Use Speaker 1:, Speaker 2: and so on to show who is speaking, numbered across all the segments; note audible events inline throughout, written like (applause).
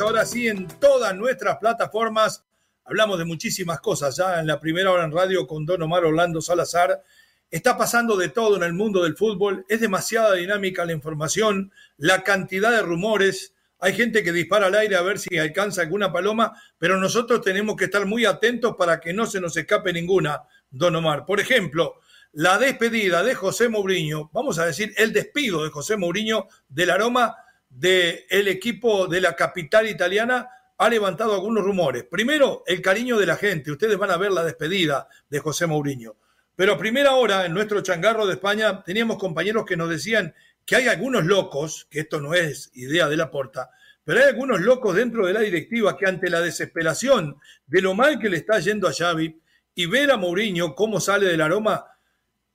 Speaker 1: Ahora sí en todas nuestras plataformas. Hablamos de muchísimas cosas ya en la primera hora en radio con Don Omar Orlando Salazar. Está pasando de todo en el mundo del fútbol. Es demasiada dinámica la información, la cantidad de rumores. Hay gente que dispara al aire a ver si alcanza alguna paloma, pero nosotros tenemos que estar muy atentos para que no se nos escape ninguna, Don Omar. Por ejemplo, la despedida de José Mourinho, vamos a decir el despido de José Mourinho del aroma del equipo de la capital italiana ha levantado algunos rumores. Primero, el cariño de la gente. Ustedes van a ver la despedida de José Mourinho. Pero a primera hora, en nuestro changarro de España, teníamos compañeros que nos decían que hay algunos locos, que esto no es idea de la porta, pero hay algunos locos dentro de la directiva que ante la desesperación de lo mal que le está yendo a Xavi y ver a Mourinho cómo sale del aroma,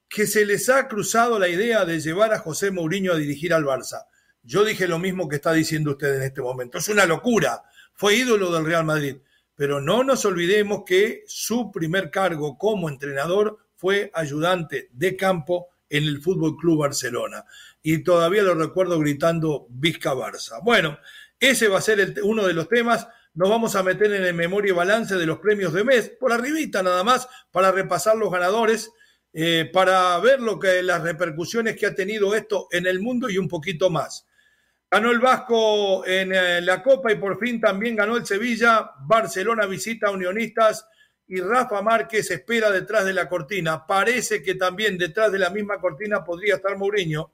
Speaker 1: que se les ha cruzado la idea de llevar a José Mourinho a dirigir al Barça. Yo dije lo mismo que está diciendo usted en este momento. Es una locura. Fue ídolo del Real Madrid. Pero no nos olvidemos que su primer cargo como entrenador fue ayudante de campo en el Fútbol Club Barcelona. Y todavía lo recuerdo gritando Vizca Barça. Bueno, ese va a ser uno de los temas. Nos vamos a meter en el memoria y balance de los premios de mes, por arribita nada más, para repasar los ganadores, eh, para ver lo que las repercusiones que ha tenido esto en el mundo y un poquito más. Ganó el Vasco en eh, la Copa y por fin también ganó el Sevilla. Barcelona visita a Unionistas y Rafa Márquez espera detrás de la cortina. Parece que también detrás de la misma cortina podría estar Mourinho.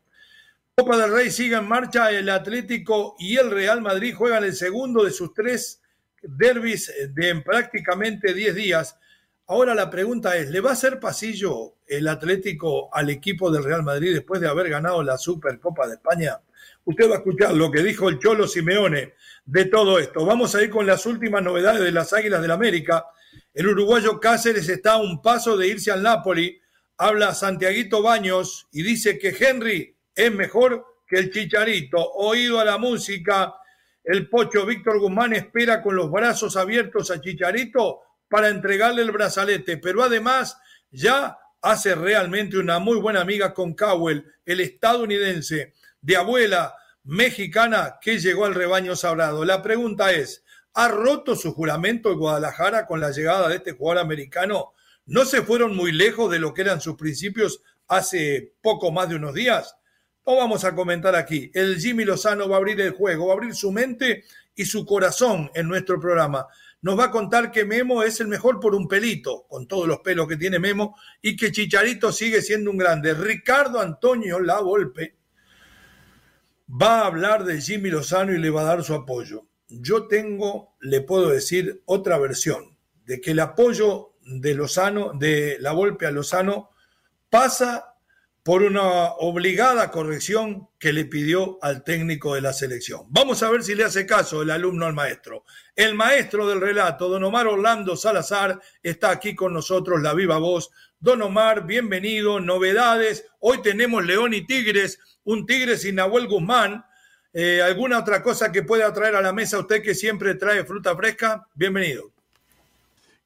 Speaker 1: Copa del Rey sigue en marcha. El Atlético y el Real Madrid juegan el segundo de sus tres derbis de en prácticamente 10 días. Ahora la pregunta es, ¿le va a hacer pasillo el Atlético al equipo del Real Madrid después de haber ganado la Supercopa de España? Usted va a escuchar lo que dijo el Cholo Simeone de todo esto. Vamos a ir con las últimas novedades de las Águilas del América. El uruguayo Cáceres está a un paso de irse al Napoli. Habla Santiaguito Baños y dice que Henry es mejor que el Chicharito. Oído a la música, el pocho Víctor Guzmán espera con los brazos abiertos a Chicharito para entregarle el brazalete, pero además ya hace realmente una muy buena amiga con Cowell, el estadounidense de abuela mexicana que llegó al rebaño sagrado. La pregunta es, ¿ha roto su juramento el Guadalajara con la llegada de este jugador americano? ¿No se fueron muy lejos de lo que eran sus principios hace poco más de unos días? No vamos a comentar aquí. El Jimmy Lozano va a abrir el juego, va a abrir su mente y su corazón en nuestro programa. Nos va a contar que Memo es el mejor por un pelito, con todos los pelos que tiene Memo, y que Chicharito sigue siendo un grande. Ricardo Antonio La va a hablar de Jimmy Lozano y le va a dar su apoyo. Yo tengo, le puedo decir, otra versión, de que el apoyo de Lozano, de la golpe a Lozano, pasa por una obligada corrección que le pidió al técnico de la selección. Vamos a ver si le hace caso el alumno al maestro. El maestro del relato, don Omar Orlando Salazar, está aquí con nosotros, la viva voz. Don Omar, bienvenido, novedades. Hoy tenemos León y Tigres, un Tigre sin Nahuel Guzmán. Eh, ¿Alguna otra cosa que pueda traer a la mesa usted que siempre trae fruta fresca? Bienvenido.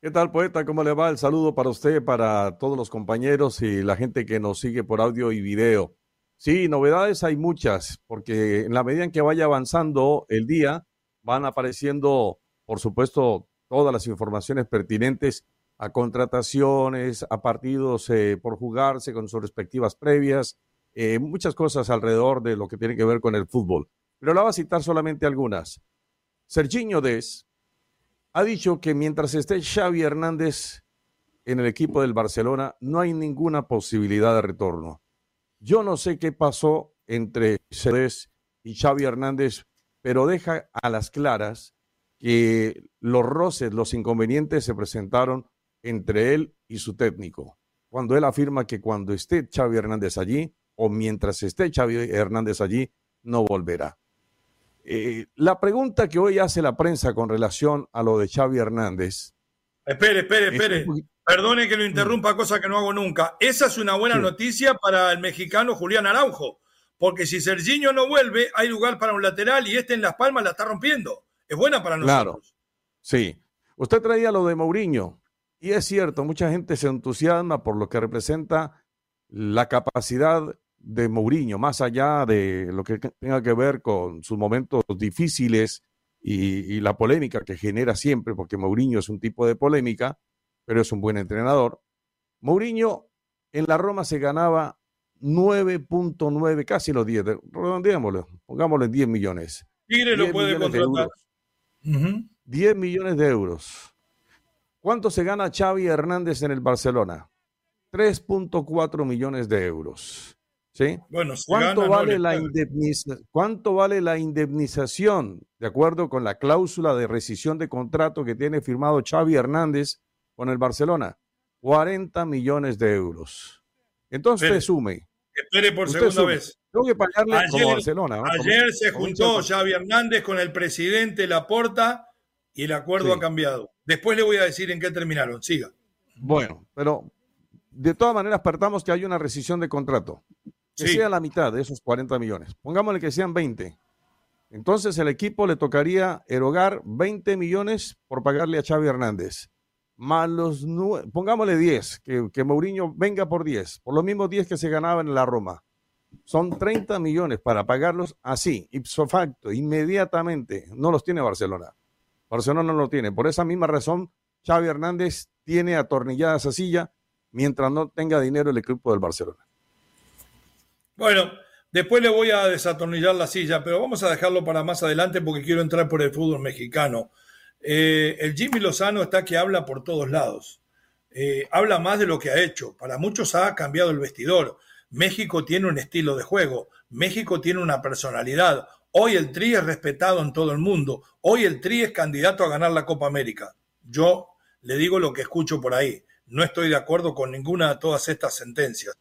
Speaker 2: ¿Qué tal, poeta? ¿Cómo le va? El saludo para usted, para todos los compañeros y la gente que nos sigue por audio y video. Sí, novedades hay muchas, porque en la medida en que vaya avanzando el día, van apareciendo, por supuesto, todas las informaciones pertinentes a contrataciones, a partidos eh, por jugarse con sus respectivas previas, eh, muchas cosas alrededor de lo que tiene que ver con el fútbol. Pero la voy a citar solamente algunas. Serginho Des ha dicho que mientras esté Xavi Hernández en el equipo del Barcelona, no hay ninguna posibilidad de retorno. Yo no sé qué pasó entre Cedés y Xavi Hernández, pero deja a las claras que los roces, los inconvenientes se presentaron entre él y su técnico. Cuando él afirma que cuando esté Xavi Hernández allí, o mientras esté Xavi Hernández allí, no volverá. Eh, la pregunta que hoy hace la prensa con relación a lo de Xavi Hernández.
Speaker 1: Espere, espere, espere. Perdone que lo interrumpa, cosa que no hago nunca. Esa es una buena noticia para el mexicano Julián Araujo, porque si Serginho no vuelve, hay lugar para un lateral y este en Las Palmas la está rompiendo. Es buena para nosotros. Claro.
Speaker 2: Sí. Usted traía lo de Mourinho, y es cierto, mucha gente se entusiasma por lo que representa la capacidad de Mourinho, más allá de lo que tenga que ver con sus momentos difíciles y, la polémica que genera siempre, porque Mourinho es un tipo de polémica, pero es un buen entrenador. Mourinho en la Roma se ganaba 9.9, casi los 10, redondeémoslo, pongámoslo en 10 millones.
Speaker 1: Tigre lo puede contratar.
Speaker 2: 10 millones de euros. ¿Cuánto se gana Xavi Hernández en el Barcelona? 3.4 millones de euros. ¿Sí?
Speaker 1: Bueno,
Speaker 2: ¿Cuánto, vale la ¿Cuánto vale la indemnización de acuerdo con la cláusula de rescisión de contrato que tiene firmado Xavi Hernández con el Barcelona? 40 millones de euros. Entonces, sume.
Speaker 1: Espere por segunda vez.
Speaker 2: Tengo que pagarle ayer, como Barcelona.
Speaker 1: Ayer se juntó Xavi Hernández con el presidente Laporta y el acuerdo ha cambiado. Después le voy a decir en qué terminaron. Siga.
Speaker 2: Bueno, pero de todas maneras partamos que hay una rescisión de contrato que sea la mitad de esos 40 millones. Pongámosle que sean 20. Entonces el equipo le tocaría erogar 20 millones por pagarle a Xavi Hernández. Más los pongámosle 10, que, que Mourinho venga por 10, por los mismos 10 que se ganaban en la Roma. Son 30 millones para pagarlos así, ipso facto, inmediatamente. No los tiene Barcelona. Barcelona no lo tiene. Por esa misma razón, Xavi Hernández tiene atornillada esa silla mientras no tenga dinero el equipo del Barcelona.
Speaker 1: Bueno, después le voy a desatornillar la silla, pero vamos a dejarlo para más adelante porque quiero entrar por el fútbol mexicano. Eh, el Jimmy Lozano está que habla por todos lados. Eh, habla más de lo que ha hecho. Para muchos ha cambiado el vestidor. México tiene un estilo de juego. México tiene una personalidad. Hoy el Tri es respetado en todo el mundo. Hoy el Tri es candidato a ganar la Copa América. Yo le digo lo que escucho por ahí. No estoy de acuerdo con ninguna de todas estas sentencias.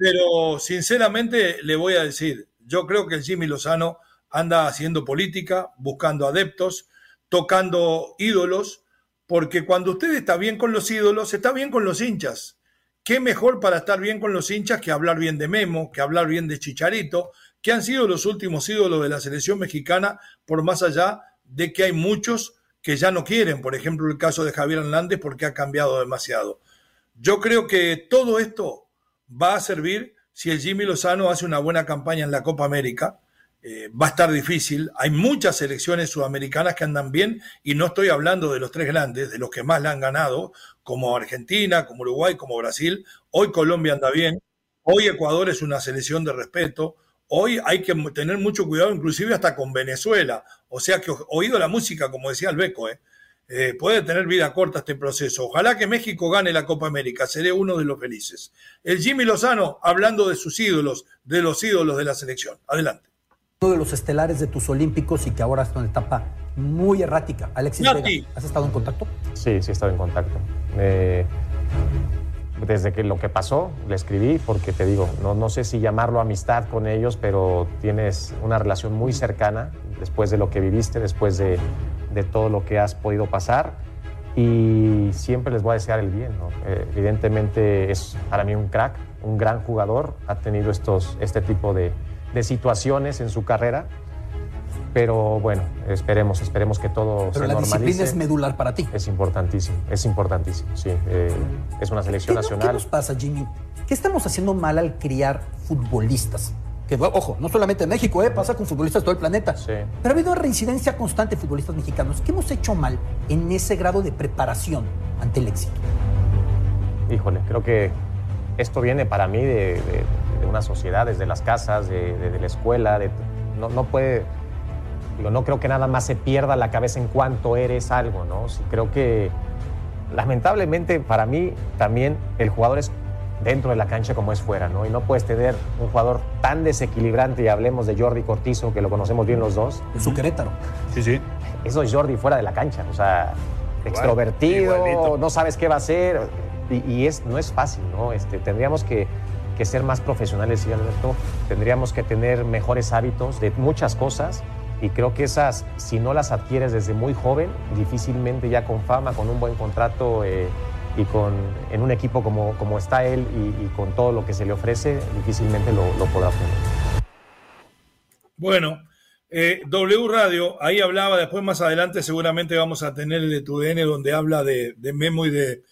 Speaker 1: Pero sinceramente le voy a decir, yo creo que el Jimmy Lozano anda haciendo política, buscando adeptos, tocando ídolos, porque cuando usted está bien con los ídolos, está bien con los hinchas. ¿Qué mejor para estar bien con los hinchas que hablar bien de Memo, que hablar bien de Chicharito, que han sido los últimos ídolos de la selección mexicana, por más allá de que hay muchos que ya no quieren, por ejemplo el caso de Javier Hernández porque ha cambiado demasiado. Yo creo que todo esto va a servir si el Jimmy Lozano hace una buena campaña en la Copa América. Eh, va a estar difícil. Hay muchas selecciones sudamericanas que andan bien y no estoy hablando de los tres grandes, de los que más le han ganado, como Argentina, como Uruguay, como Brasil. Hoy Colombia anda bien. Hoy Ecuador es una selección de respeto. Hoy hay que tener mucho cuidado, inclusive hasta con Venezuela. O sea que oído la música, como decía el Beco, ¿eh? Eh, puede tener vida corta este proceso. Ojalá que México gane la Copa América, seré uno de los felices. El Jimmy Lozano, hablando de sus ídolos, de los ídolos de la selección. Adelante.
Speaker 3: Uno de los estelares de tus Olímpicos y que ahora está en una etapa muy errática. Alexis Vega, ¿has estado en contacto?
Speaker 4: Sí, sí he estado en contacto. desde que lo que pasó, le escribí porque te digo, no, no sé si llamarlo amistad con ellos, pero tienes una relación muy cercana después de lo que viviste, después de de todo lo que has podido pasar y siempre les voy a desear el bien. Eh, evidentemente es para mí un crack, un gran jugador, ha tenido estos, este tipo de, de situaciones en su carrera, pero bueno, esperemos, esperemos que todo
Speaker 3: pero
Speaker 4: se
Speaker 3: la disciplina es medular para ti.
Speaker 4: Es importantísimo, es importantísimo, sí. Eh, es una selección nacional.
Speaker 3: ¿Qué nos pasa, Jimmy? ¿Qué estamos haciendo mal al criar futbolistas? Ojo, no solamente en México, eh, pasa con futbolistas de todo el planeta. Pero ha habido reincidencia constante de futbolistas mexicanos. ¿Qué hemos hecho mal en ese grado de preparación ante el éxito?
Speaker 4: Híjole, creo que esto viene para mí de, una sociedad, desde las casas, de, la escuela. no, puede. Digo, no creo que nada más se pierda la cabeza en cuanto eres algo, ¿no? Sí, creo que lamentablemente para mí también el jugador es dentro de la cancha como es fuera, ¿no? Y no puedes tener un jugador tan desequilibrante, y hablemos de Jordi Cortizo, que lo conocemos bien los dos.
Speaker 3: En su Querétaro.
Speaker 1: Sí, sí.
Speaker 4: Eso es Jordi fuera de la cancha, o sea, extrovertido,
Speaker 1: igualito.
Speaker 4: no sabes qué va a hacer, y, y es, no es fácil, ¿no? Este, tendríamos que, que ser más profesionales, sí, Alberto, tendríamos que tener mejores hábitos de muchas cosas, y creo que esas, si no las adquieres desde muy joven, difícilmente ya con fama, con un buen contrato eh, y con, en un equipo como, como está él y, con todo lo que se le ofrece, difícilmente lo, lo podrá obtener.
Speaker 1: Bueno, eh, W Radio, ahí hablaba, después más adelante seguramente vamos a tener el de TUDN donde habla de, de Memo y de,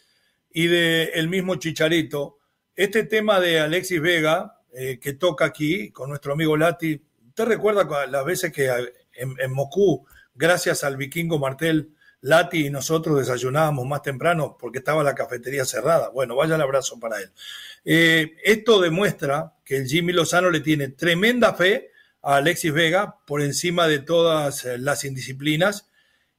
Speaker 1: y de el mismo Chicharito. Este tema de Alexis Vega, eh, que toca aquí con nuestro amigo Lati, ¿usted recuerda las veces que en, en Moscú, gracias al vikingo Martel, Lati y nosotros desayunábamos más temprano porque estaba la cafetería cerrada? Bueno, vaya el abrazo para él. Eh, esto demuestra que el Jimmy Lozano le tiene tremenda fe a Alexis Vega por encima de todas eh, las indisciplinas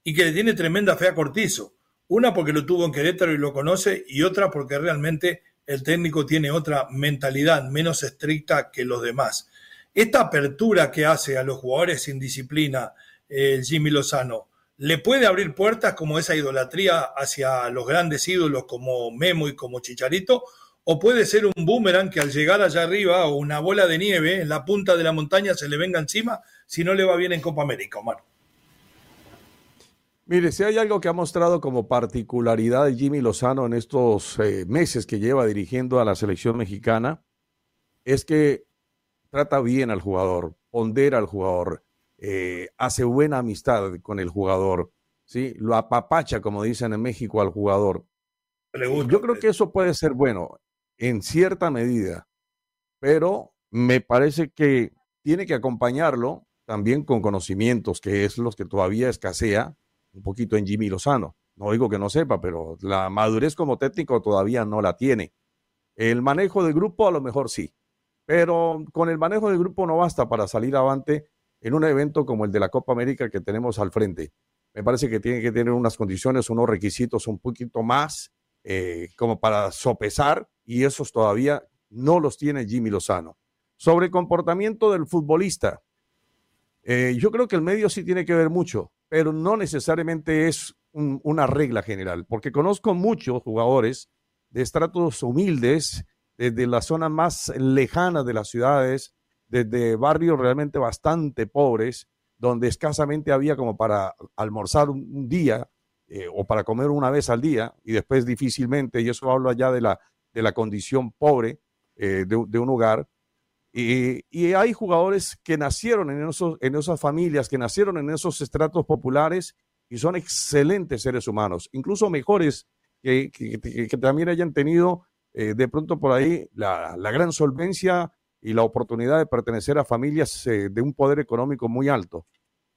Speaker 1: y que le tiene tremenda fe a Cortizo. Una porque lo tuvo en Querétaro y lo conoce y otra porque realmente el técnico tiene otra mentalidad menos estricta que los demás. Esta apertura que hace a los jugadores sin disciplina eh, el Jimmy Lozano, ¿le puede abrir puertas como esa idolatría hacia los grandes ídolos como Memo y como Chicharito? ¿O puede ser un boomerang que al llegar allá arriba o una bola de nieve en la punta de la montaña se le venga encima si no le va bien en Copa América, Omar?
Speaker 2: Mire, si hay algo que ha mostrado como particularidad de Jimmy Lozano en estos eh, meses que lleva dirigiendo a la selección mexicana, es que trata bien al jugador, pondera al jugador, eh, hace buena amistad con el jugador, ¿sí? lo apapacha, como dicen en México, al jugador. Yo creo que eso puede ser bueno en cierta medida, pero me parece que tiene que acompañarlo también con conocimientos, que es los que todavía escasea un poquito en Jimmy Lozano. No digo que no sepa, pero la madurez como técnico todavía no la tiene. El manejo del grupo a lo mejor sí, pero con el manejo del grupo no basta para salir avante en un evento como el de la Copa América que tenemos al frente. Me parece que tiene que tener unas condiciones, unos requisitos un poquito más eh, como para sopesar y esos todavía no los tiene Jimmy Lozano. Sobre el comportamiento del futbolista, eh, yo creo que el medio sí tiene que ver mucho, pero no necesariamente es un- una regla general, porque conozco muchos jugadores de estratos humildes, desde la zona más lejana de las ciudades, desde barrios realmente bastante pobres, donde escasamente había como para almorzar un, día eh, o para comer una vez al día, y después difícilmente, y eso hablo allá de la, de la condición pobre eh, de, un- hogar, y, hay jugadores que nacieron en, esos, en esas familias, que nacieron en esos estratos populares y son excelentes seres humanos, incluso mejores que- que también hayan tenido eh, de pronto por ahí la, la gran solvencia y la oportunidad de pertenecer a familias eh, de un poder económico muy alto.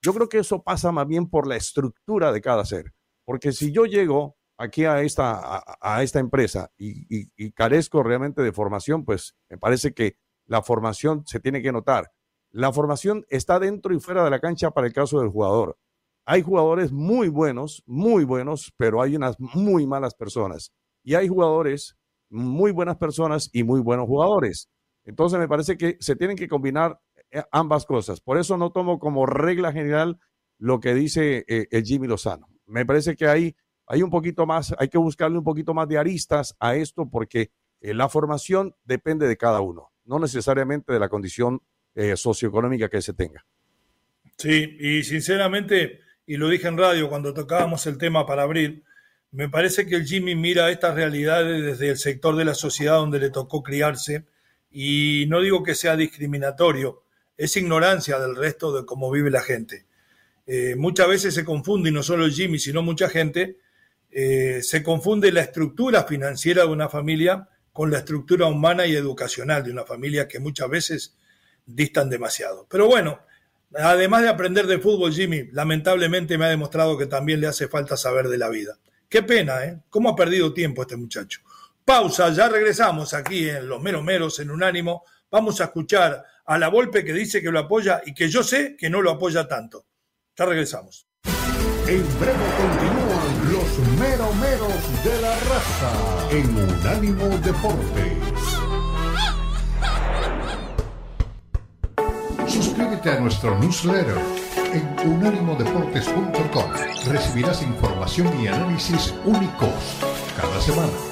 Speaker 2: Yo creo que eso pasa más bien por la estructura de cada ser, porque si yo llego aquí a esta, a, esta empresa y- y carezco realmente de formación, pues me parece que la formación se tiene que notar. La formación está dentro y fuera de la cancha para el caso del jugador. Hay jugadores muy buenos, muy buenos, pero hay unas muy malas personas. Y hay jugadores muy buenas personas y muy buenos jugadores. Entonces me parece que se tienen que combinar eh, ambas cosas. Por eso no tomo como regla general lo que dice eh, el Jimmy Lozano. Me parece que hay, hay un poquito más, hay que buscarle un poquito más de aristas a esto porque eh, la formación depende de cada uno, no necesariamente de la condición eh, socioeconómica que se tenga.
Speaker 1: Sí, y sinceramente, y lo dije en radio cuando tocábamos el tema para abrir, me parece que el Jimmy mira estas realidades desde el sector de la sociedad donde le tocó criarse, y no digo que sea discriminatorio, es ignorancia del resto de cómo vive la gente. Eh, muchas veces se confunde, y no solo Jimmy, sino mucha gente, eh, se confunde la estructura financiera de una familia con la estructura humana y educacional de una familia que muchas veces distan demasiado. Pero bueno, además de aprender de fútbol, Jimmy, lamentablemente me ha demostrado que también le hace falta saber de la vida. Qué pena, ¿eh? ¿Cómo ha perdido tiempo este muchacho? Pausa, ya regresamos aquí en Los Meros Meros, en Unánimo. Vamos a escuchar a la Volpe que dice que lo apoya y que yo sé que no lo apoya tanto. Ya regresamos.
Speaker 5: En breve continúan los meromeros de la raza en Unánimo Deportes. Suscríbete a nuestro newsletter en unánimodeportes.com. Recibirás información y análisis únicos cada semana.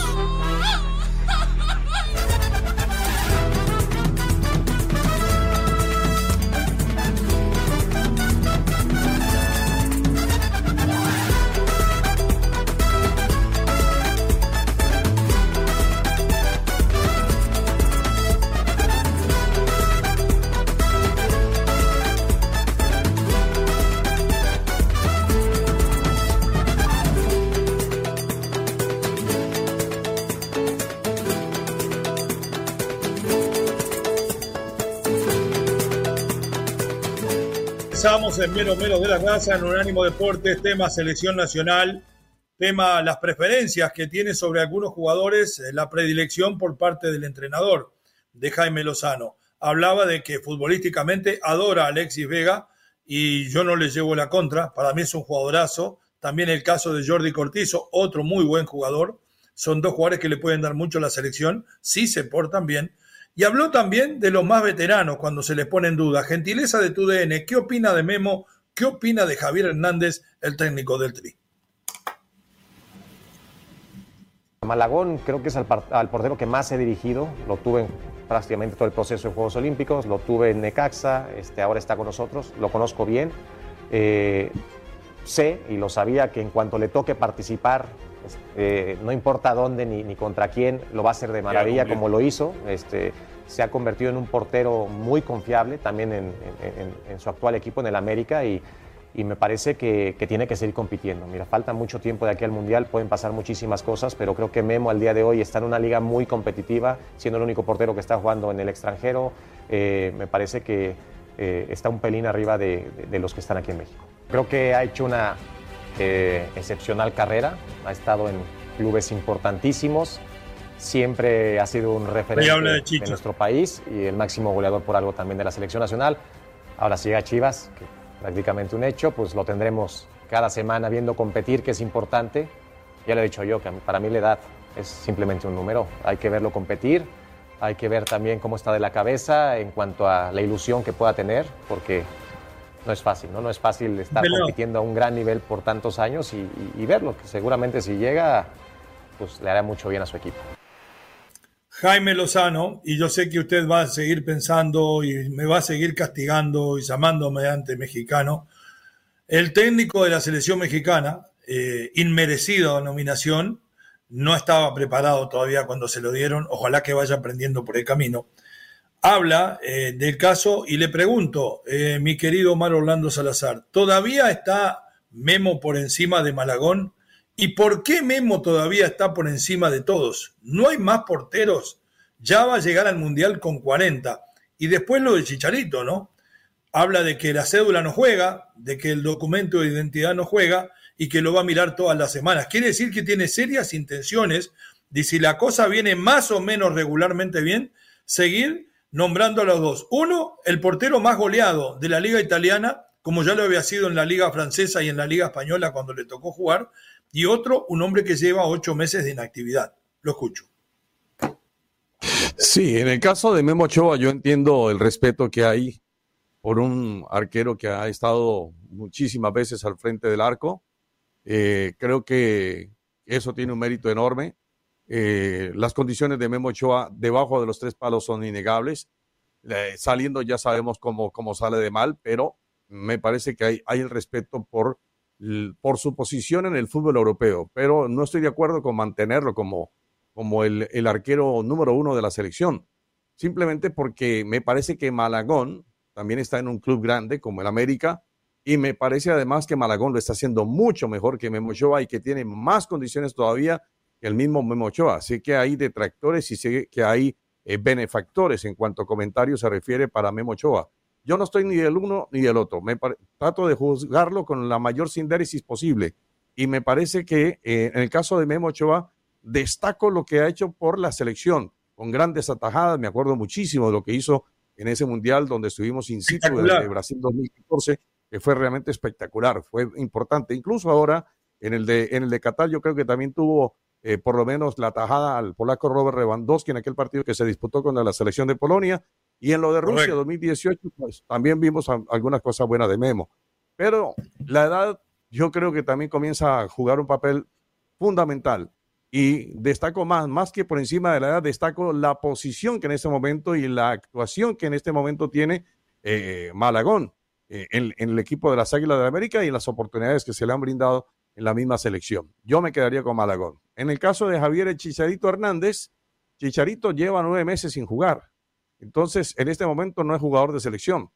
Speaker 1: En Mero Mero de la Raza, en Unánimo Deportes, tema selección nacional, tema las preferencias que tiene sobre algunos jugadores, eh, la predilección por parte del entrenador de Jaime Lozano. Hablaba de que futbolísticamente adora a Alexis Vega y yo no le llevo la contra, para mí es un jugadorazo. También el caso de Jordi Cortizo, otro muy buen jugador. Son dos jugadores que le pueden dar mucho a la selección, si se portan bien. Y habló también de los más veteranos cuando se les pone en duda. Gentileza de tu DN, ¿qué opina de Memo? ¿Qué opina de Javier Hernández, el técnico del Tri?
Speaker 4: Malagón creo que es al, portero que más he dirigido, lo tuve en prácticamente todo el proceso de Juegos Olímpicos, lo tuve en Necaxa, este, ahora está con nosotros, lo conozco bien. Eh, sé y lo sabía que en cuanto le toque participar eh, no importa dónde ni, contra quién, lo va a hacer de maravilla como lo hizo. Este, se ha convertido en un portero muy confiable también en, su actual equipo, en el América, y, me parece que, tiene que seguir compitiendo. Mira, falta mucho tiempo de aquí al Mundial, pueden pasar muchísimas cosas, pero creo que Memo al día de hoy está en una liga muy competitiva, siendo el único portero que está jugando en el extranjero. Eh, me parece que eh, está un pelín arriba de los que están aquí en México. Creo que ha hecho una excepcional carrera, ha estado en clubes importantísimos, siempre ha sido un referente de, nuestro país y el máximo goleador por algo también de la selección nacional. Ahora si llega a Chivas, que prácticamente un hecho, pues lo tendremos cada semana viendo competir, que es importante. Ya lo he dicho yo, que para mí la edad es simplemente un número. Hay que verlo competir, hay que ver también cómo está de la cabeza en cuanto a la ilusión que pueda tener, porque no es fácil, ¿no? No es fácil estar compitiendo a un gran nivel por tantos años y, verlo, que seguramente si llega, pues le hará mucho bien a su equipo.
Speaker 1: Jaime Lozano, y yo sé que usted va a seguir pensando y me va a seguir castigando y llamándome ante mexicano, el técnico de la selección mexicana, eh, inmerecido nominación, no estaba preparado todavía cuando se lo dieron, ojalá que vaya aprendiendo por el camino habla eh, del caso y le pregunto, eh, mi querido Omar Orlando Salazar, ¿todavía está Memo por encima de Malagón? ¿Y por qué Memo todavía está por encima de todos? ¿No hay más porteros? Ya va a llegar al Mundial con 40. Y después lo del Chicharito, ¿no? Habla de que la cédula no juega, de que el documento de identidad no juega y que lo va a mirar todas las semanas. Quiere decir que tiene serias intenciones de si la cosa viene más o menos regularmente bien, seguir nombrando a los dos. Uno, el portero más goleado de la liga italiana, como ya lo había sido en la liga francesa y en la liga española cuando le tocó jugar, y otro, un hombre que lleva ocho meses de inactividad. Lo escucho.
Speaker 2: Sí, en el caso de Memo Ochoa yo entiendo el respeto que hay por un arquero que ha estado muchísimas veces al frente del arco. Eh, creo que eso tiene un mérito enorme. Eh, las condiciones de Memo Ochoa debajo de los tres palos son innegables. saliendo ya sabemos cómo, cómo sale de mal, pero me parece que hay, hay el respeto por, por su posición en el fútbol europeo, pero no estoy de acuerdo con mantenerlo como, como el, el arquero número uno de la selección, simplemente porque me parece que Malagón también está en un club grande como el América, y me parece además que Malagón lo está haciendo mucho mejor que Memo Ochoa y que tiene más condiciones todavía el mismo Memo Ochoa. Así que hay detractores y sé que hay eh, benefactores en cuanto a comentarios se refiere para Memo Ochoa. Yo no estoy ni del uno ni del otro. Me trato de juzgarlo con la mayor sindéresis posible. Y me parece que eh, en el caso de Memo Ochoa, destaco lo que ha hecho por la selección, con grandes atajadas. Me acuerdo muchísimo de lo que hizo en ese mundial donde estuvimos in situ de Brasil 2014, que fue realmente espectacular, fue importante. Incluso ahora en el de, en el de Qatar, yo creo que también tuvo eh, por lo menos la tajada al polaco Robert Lewandowski en aquel partido que se disputó con la selección de Polonia. Y en lo de Rusia 2018, pues también vimos algunas cosas buenas de Memo. Pero la edad, yo creo que también comienza a jugar un papel fundamental. Y destaco más, más que por encima de la edad, destaco la posición que en este momento y la actuación que en este momento tiene eh, Malagón eh, en, en, el equipo de las Águilas de la América y las oportunidades que se le han brindado en la misma selección. Yo me quedaría con Malagón. En el caso de Javier Chicharito Hernández, Chicharito lleva nueve meses sin jugar. Entonces, en este momento no es jugador de selección.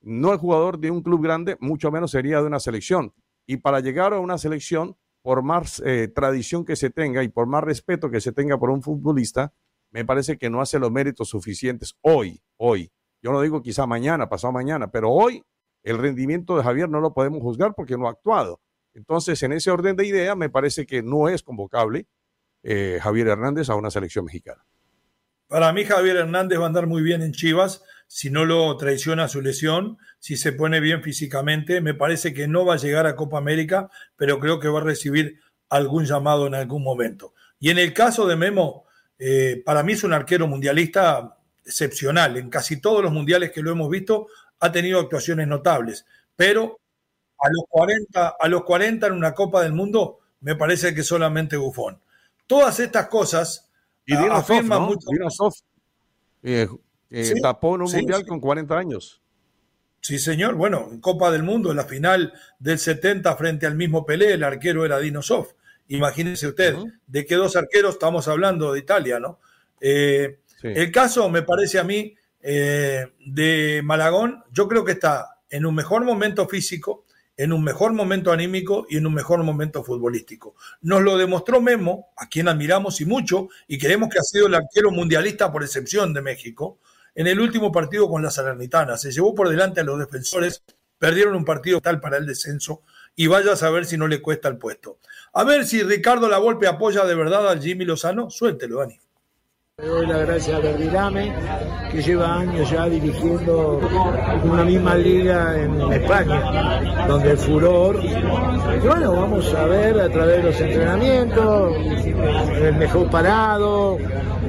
Speaker 2: No es jugador de un club grande, mucho menos sería de una selección. Y para llegar a una selección, por más eh, tradición que se tenga y por más respeto que se tenga por un futbolista, me parece que no hace los méritos suficientes hoy, hoy. Yo no digo quizá mañana, pasado mañana, pero hoy el rendimiento de Javier no lo podemos juzgar porque no ha actuado. Entonces, en ese orden de idea, me parece que no es convocable eh, Javier Hernández a una selección mexicana.
Speaker 1: Para mí, Javier Hernández va a andar muy bien en Chivas si no lo traiciona su lesión, si se pone bien físicamente. Me parece que no va a llegar a Copa América, pero creo que va a recibir algún llamado en algún momento. Y en el caso de Memo, eh, para mí es un arquero mundialista excepcional. En casi todos los mundiales que lo hemos visto, ha tenido actuaciones notables. Pero a los 40, a los 40 en una Copa del Mundo, me parece que solamente Bufón. Todas estas cosas
Speaker 2: y afirman mucho. Eh, eh, tapó en un mundial con 40 años.
Speaker 1: Sí, señor. Bueno, en Copa del Mundo, en la final del 70 frente al mismo Pelé, el arquero era Dino Sof. Imagínense usted, de qué dos arqueros estamos hablando de Italia, ¿no? Eh, el caso, me parece a mí, de Malagón, yo creo que está en un mejor momento físico, en un mejor momento anímico y en un mejor momento futbolístico. Nos lo demostró Memo, a quien admiramos y mucho, y creemos que ha sido el arquero mundialista por excepción de México, en el último partido con la Salernitana. Se llevó por delante a los defensores, perdieron un partido tal para el descenso, y vaya a saber si no le cuesta el puesto. A ver si Ricardo Lavolpe apoya de verdad al Jimmy Lozano. Suéltelo, Dani.
Speaker 6: Le doy las gracias a Verdirame, que lleva años ya dirigiendo una misma liga en España, donde el furor. Y bueno, vamos a ver a través de los entrenamientos, el mejor parado,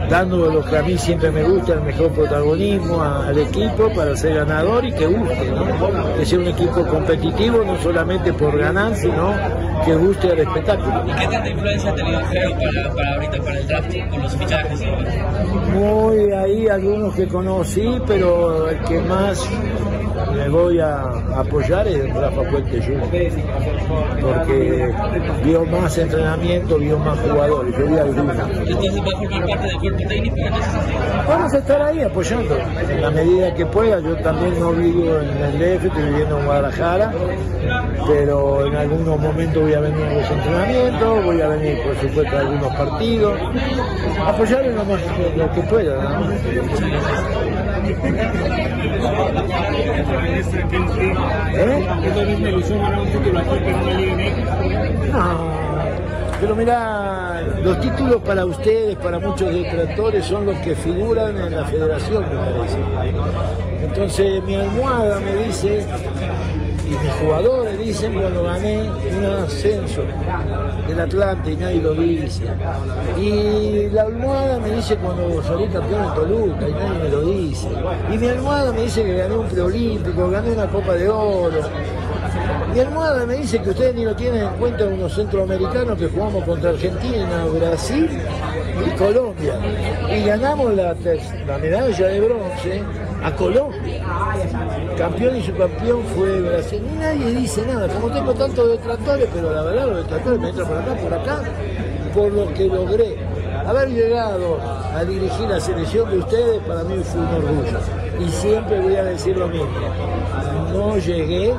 Speaker 6: dando lo que a mí siempre me gusta, el mejor protagonismo al equipo para ser ganador y que guste, ¿no? que sea un equipo competitivo, no solamente por ganar, sino que guste al espectáculo.
Speaker 7: ¿Y qué tanta influencia ha tenido para, para ahorita, para el draft, con los fichajes?
Speaker 6: Muy ahí algunos que conocí, pero el que más me voy a apoyar es Rafa Puente Junior, porque vio más entrenamiento, vio más jugadores, yo vi algunos.
Speaker 7: Entonces va a formar parte del cuerpo técnico.
Speaker 6: Vamos a estar ahí apoyando, en la medida que pueda. Yo también no vivo en el DF, estoy viviendo en Guadalajara, pero en algunos momentos voy a venir a los entrenamientos, voy a venir por supuesto a algunos partidos, apoyar en lo, más, lo que pueda. ¿no? No, pero mira, los títulos para ustedes, para muchos detractores, son los que figuran en la federación, me parece. Entonces mi almohada me dice y mis jugadores dicen cuando gané un ascenso del Atlante y nadie lo dice. Y la almohada me dice cuando salí campeón en Toluca y nadie me lo dice. Y mi almohada me dice que gané un preolímpico, gané una Copa de Oro. Mi almohada me dice que ustedes ni lo tienen en cuenta unos centroamericanos que jugamos contra Argentina, Brasil y Colombia. Y ganamos la, la medalla de bronce a Colombia. Campeón y subcampeón fue Brasil. Y nadie dice nada. Como tengo tantos detractores, pero la verdad los detractores me entran por acá, por acá, por lo que logré. Haber llegado a dirigir la selección de ustedes para mí fue un orgullo. Y siempre voy a decir lo mismo. No llegué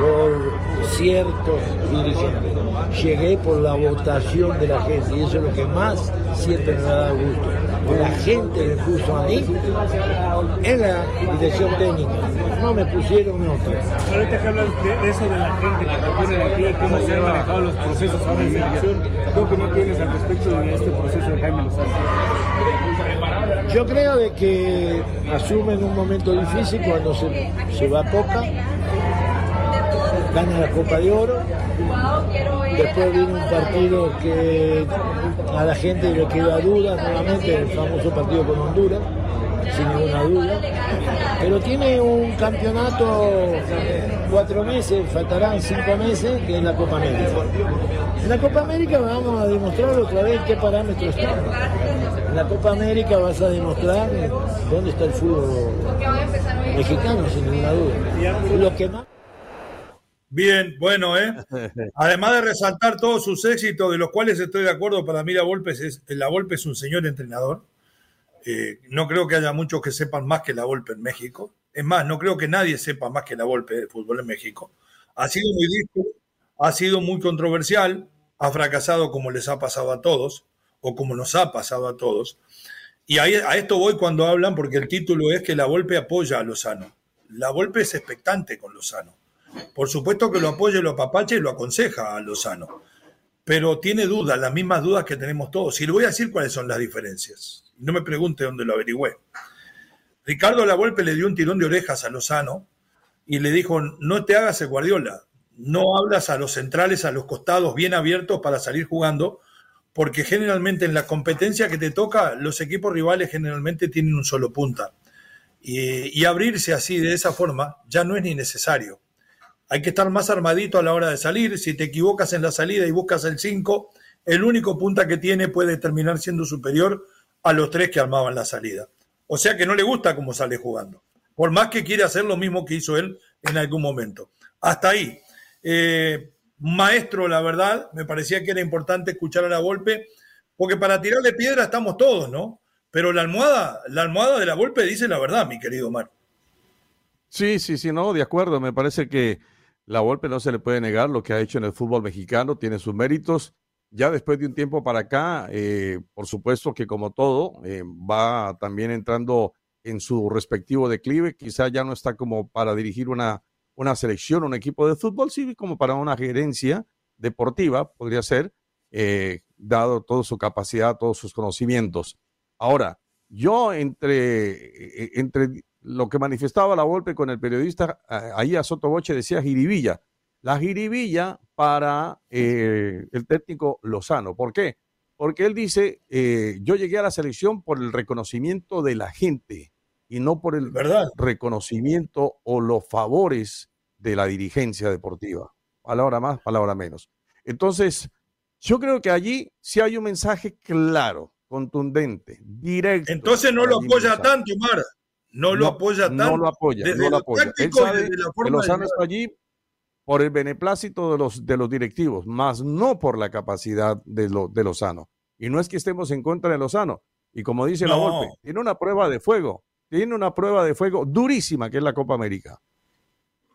Speaker 6: por ciertos dirigentes. llegué por la votación de la gente y eso es lo que más siempre me da gusto. La gente me puso a mí en la dirección técnica, no me pusieron otro.
Speaker 8: Ahorita que hablas de eso de la gente que ti, cómo se han manejado los procesos ahora en selección, ¿qué opinión tienes al respecto de este proceso de Jaime Lozano?
Speaker 6: Yo creo de que asumen un momento difícil cuando se, se va Coca, gana la Copa de Oro, después viene un partido que a la gente le queda duda nuevamente, el famoso partido con Honduras, sin ninguna duda, pero tiene un campeonato cuatro meses, faltarán cinco meses, que es la Copa América. En la Copa América vamos a demostrar otra vez qué parámetros estamos. En la Copa América vas a demostrar dónde está el fútbol mexicano, sin ninguna duda. Lo que más
Speaker 1: Bien, bueno, ¿eh? (laughs) Además de resaltar todos sus éxitos, de los cuales estoy de acuerdo, para mí la Volpe es, la Volpe es un señor entrenador. Eh, no creo que haya muchos que sepan más que la Volpe en México. Es más, no creo que nadie sepa más que la Volpe de fútbol en México. Ha sido muy disco, ha sido muy controversial, ha fracasado como les ha pasado a todos, o como nos ha pasado a todos. Y ahí, a esto voy cuando hablan, porque el título es que la Volpe apoya a Lozano. La Volpe es expectante con Lozano por supuesto que lo apoya y lo apapacha y lo aconseja a Lozano, pero tiene dudas, las mismas dudas que tenemos todos. Y le voy a decir cuáles son las diferencias. No me pregunte dónde lo averigüé. Ricardo Lavolpe le dio un tirón de orejas a Lozano y le dijo, no te hagas el Guardiola, no hablas a los centrales, a los costados bien abiertos para salir jugando, porque generalmente en la competencia que te toca, los equipos rivales generalmente tienen un solo punta. Y, y abrirse así, de esa forma, ya no es ni necesario. Hay que estar más armadito a la hora de salir. Si te equivocas en la salida y buscas el 5, el único punta que tiene puede terminar siendo superior a los tres que armaban la salida. O sea que no le gusta cómo sale jugando. Por más que quiere hacer lo mismo que hizo él en algún momento. Hasta ahí. Eh, maestro, la verdad, me parecía que era importante escuchar a la golpe, porque para tirarle piedra estamos todos, ¿no? Pero la almohada, la almohada de la golpe dice la verdad, mi querido Mar.
Speaker 2: Sí, sí, sí, no, de acuerdo. Me parece que la Volpe no se le puede negar lo que ha hecho en el fútbol mexicano, tiene sus méritos. Ya después de un tiempo para acá, eh, por supuesto que como todo, eh, va también entrando en su respectivo declive. Quizá ya no está como para dirigir una, una selección, un equipo de fútbol, sí, como para una gerencia deportiva, podría ser, eh, dado toda su capacidad, todos sus conocimientos. Ahora, yo entre, entre lo que manifestaba la golpe con el periodista ahí a Sotoboche decía jiribilla. La jiribilla para eh, el técnico Lozano. ¿Por qué? Porque él dice, eh, yo llegué a la selección por el reconocimiento de la gente y no por el reconocimiento o los favores de la dirigencia deportiva. Palabra más, palabra menos. Entonces, yo creo que allí sí hay un mensaje claro, contundente, directo.
Speaker 1: Entonces no lo apoya tanto, Mar no lo apoya tanto.
Speaker 2: No lo apoya, no lo apoya. Él sabe que Lozano está allí por el beneplácito de los, de los directivos, más no por la capacidad de, lo, de Lozano. Y no es que estemos en contra de Lozano. Y como dice la Volpe, tiene una prueba de fuego, tiene una prueba de fuego durísima que es la Copa América.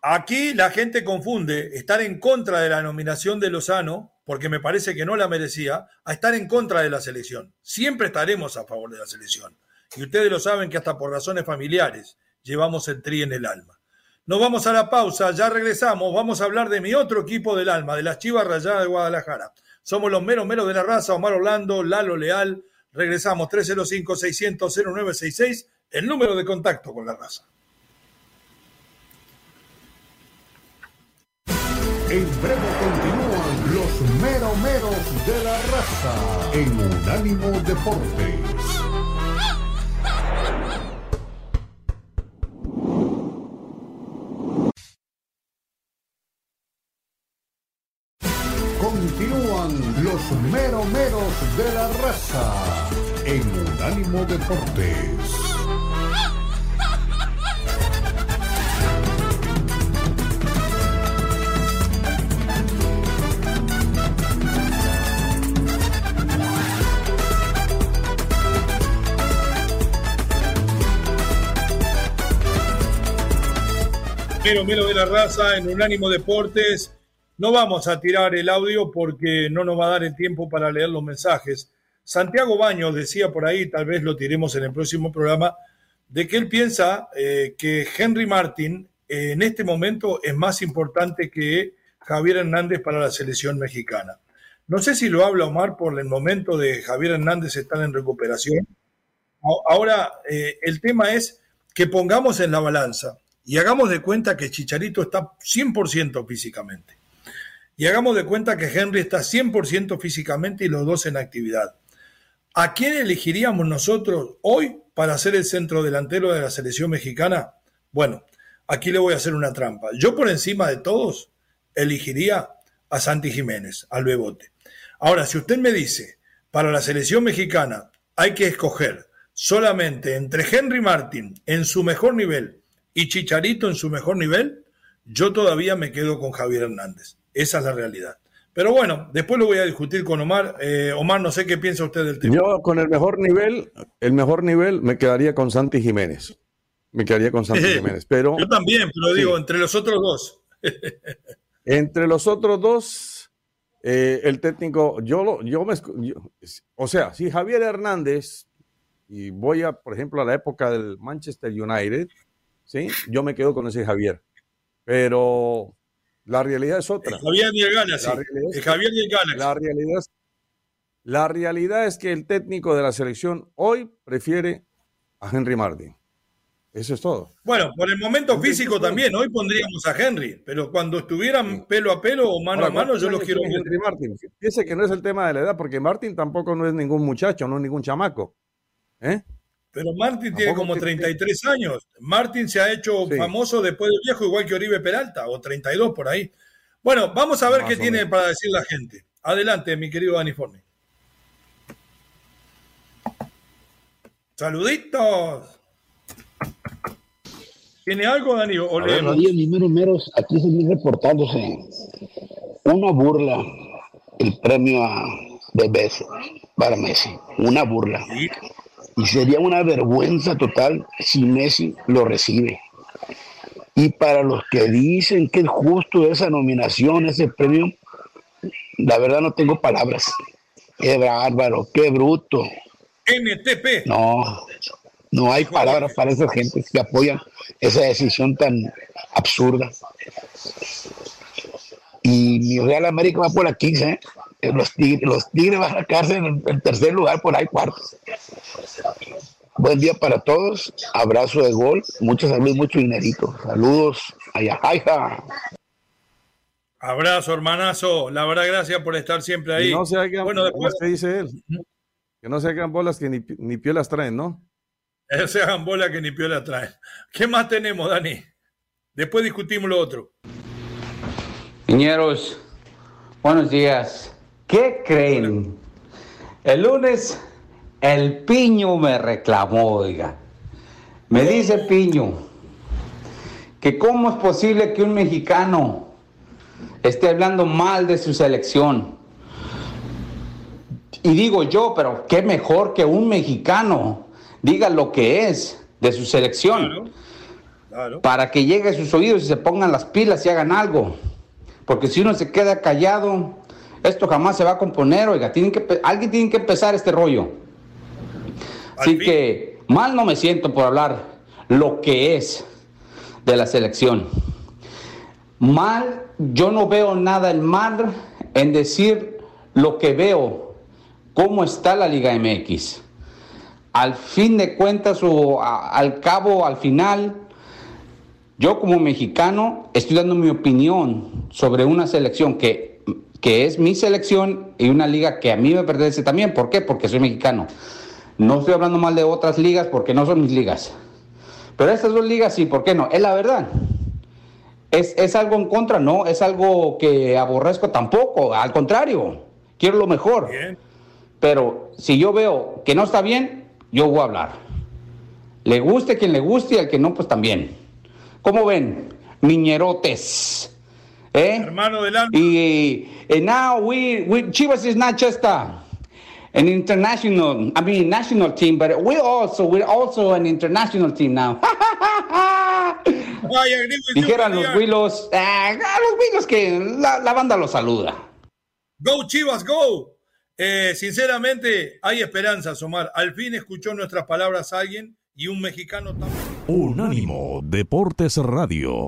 Speaker 1: Aquí la gente confunde estar en contra de la nominación de Lozano, porque me parece que no la merecía, a estar en contra de la selección. Siempre estaremos a favor de la selección. Y ustedes lo saben que hasta por razones familiares llevamos el tri en el alma. Nos vamos a la pausa, ya regresamos, vamos a hablar de mi otro equipo del alma, de las Chivas Rayadas de Guadalajara. Somos los meros meros de la raza, Omar Orlando, Lalo Leal. Regresamos 305-600-0966, el número de contacto con la raza.
Speaker 5: En breve continúan los meros meros de la raza en Unánimo Deportes. Los meromeros de la raza en Unánimo Deportes.
Speaker 1: Mero, mero de la raza en Unánimo Deportes no vamos a tirar el audio porque no nos va a dar el tiempo para leer los mensajes. Santiago Baños decía por ahí, tal vez lo tiremos en el próximo programa, de que él piensa eh, que Henry Martin eh, en este momento es más importante que Javier Hernández para la selección mexicana. No sé si lo habla Omar por el momento de Javier Hernández estar en recuperación. Ahora, eh, el tema es que pongamos en la balanza y hagamos de cuenta que Chicharito está 100% físicamente. Y hagamos de cuenta que Henry está 100% físicamente y los dos en actividad. ¿A quién elegiríamos nosotros hoy para ser el centro delantero de la selección mexicana? Bueno, aquí le voy a hacer una trampa. Yo por encima de todos elegiría a Santi Jiménez, al Bebote. Ahora, si usted me dice, para la selección mexicana hay que escoger solamente entre Henry Martin en su mejor nivel y Chicharito en su mejor nivel, yo todavía me quedo con Javier Hernández. Esa es la realidad. Pero bueno, después lo voy a discutir con Omar. Eh, Omar, no sé qué piensa usted del tema.
Speaker 2: Yo con el mejor nivel, el mejor nivel me quedaría con Santi Jiménez. Me quedaría con Santi (laughs) Jiménez. Pero,
Speaker 1: yo también, pero digo, entre los otros dos. (laughs)
Speaker 2: entre los otros dos, eh, el técnico, yo, yo me... o sea, si Javier Hernández, y voy a, por ejemplo, a la época del Manchester United, ¿sí? yo me quedo con ese Javier. Pero la realidad es otra.
Speaker 1: Javier. La realidad es, Javier el Galaxy.
Speaker 2: La realidad, es, la realidad es que el técnico de la selección hoy prefiere a Henry Martin. Eso es todo.
Speaker 1: Bueno, por el momento físico también, hoy pondríamos a Henry, pero cuando estuvieran pelo a pelo o mano a mano, yo los quiero
Speaker 2: Henry Martin. Fíjese que no es el tema de la edad, porque Martin tampoco no es ningún muchacho, no es ningún chamaco. ¿Eh?
Speaker 1: Pero Martín tiene como 33 años. Martín se ha hecho famoso después del viejo, igual que Oribe Peralta, o 32 por ahí. Bueno, vamos a ver qué tiene para decir la gente. Adelante, mi querido Dani Forni. Saluditos. ¿Tiene algo, Dani? O
Speaker 9: mis meros meros. Aquí se viene reportándose una burla, el premio a de Messi para Messi. Una burla. Y sería una vergüenza total si Messi lo recibe. Y para los que dicen que es justo esa nominación, ese premio, la verdad no tengo palabras. Qué bárbaro, qué bruto.
Speaker 1: NTP.
Speaker 9: No, no hay palabras para esa gente que apoya esa decisión tan absurda. Y mi Real América va por aquí, ¿eh? Los tigres, los tigres van a sacarse en el tercer lugar, por ahí cuartos. Buen día para todos. Abrazo de gol. Mucha salud, mucho dinerito. Saludos. Allá,
Speaker 1: Abrazo, hermanazo. La verdad, gracias por estar siempre ahí.
Speaker 2: no se hagan, bueno, después dice él. Que no se hagan bolas que ni, ni piolas traen, ¿no? (laughs)
Speaker 1: No se hagan bolas que ni piolas traen. ¿Qué más tenemos, Dani? Después discutimos lo otro.
Speaker 10: Niñeros, buenos días. ¿Qué creen? El lunes el Piño me reclamó, oiga. Me dice Piño que cómo es posible que un mexicano esté hablando mal de su selección. Y digo yo, pero qué mejor que un mexicano diga lo que es de su selección. Para que llegue a sus oídos y se pongan las pilas y hagan algo. Porque si uno se queda callado, esto jamás se va a componer, oiga. Tienen que, alguien tiene que empezar este rollo. Así que mal no me siento por hablar lo que es de la selección. Mal, yo no veo nada en mal en decir lo que veo, cómo está la Liga MX. Al fin de cuentas o al cabo, al final, yo como mexicano estoy dando mi opinión sobre una selección que, que es mi selección y una liga que a mí me pertenece también. ¿Por qué? Porque soy mexicano. No estoy hablando mal de otras ligas porque no son mis ligas. Pero estas dos ligas sí, ¿por qué no? Es la verdad. ¿Es, algo en contra? No. ¿Es algo que aborrezco? Tampoco. Al contrario. Quiero lo mejor. Pero si yo veo que no está bien, yo voy a hablar. Le guste quien le guste y al que no, pues también. ¿Cómo ven? Miñerotes. ¿Eh?
Speaker 1: Hermano del alma.
Speaker 10: Y, y now we, we, Chivas is not just a an international, I mean, national team, but we also, we're also an international team now. (laughs) Dijeran los Willos, ah, los Willos que la, banda los saluda.
Speaker 1: Go Chivas, go. Eh, sinceramente, hay esperanza, Omar. Al fin escuchó nuestras palabras alguien y un mexicano también.
Speaker 5: Unánimo Deportes Radio.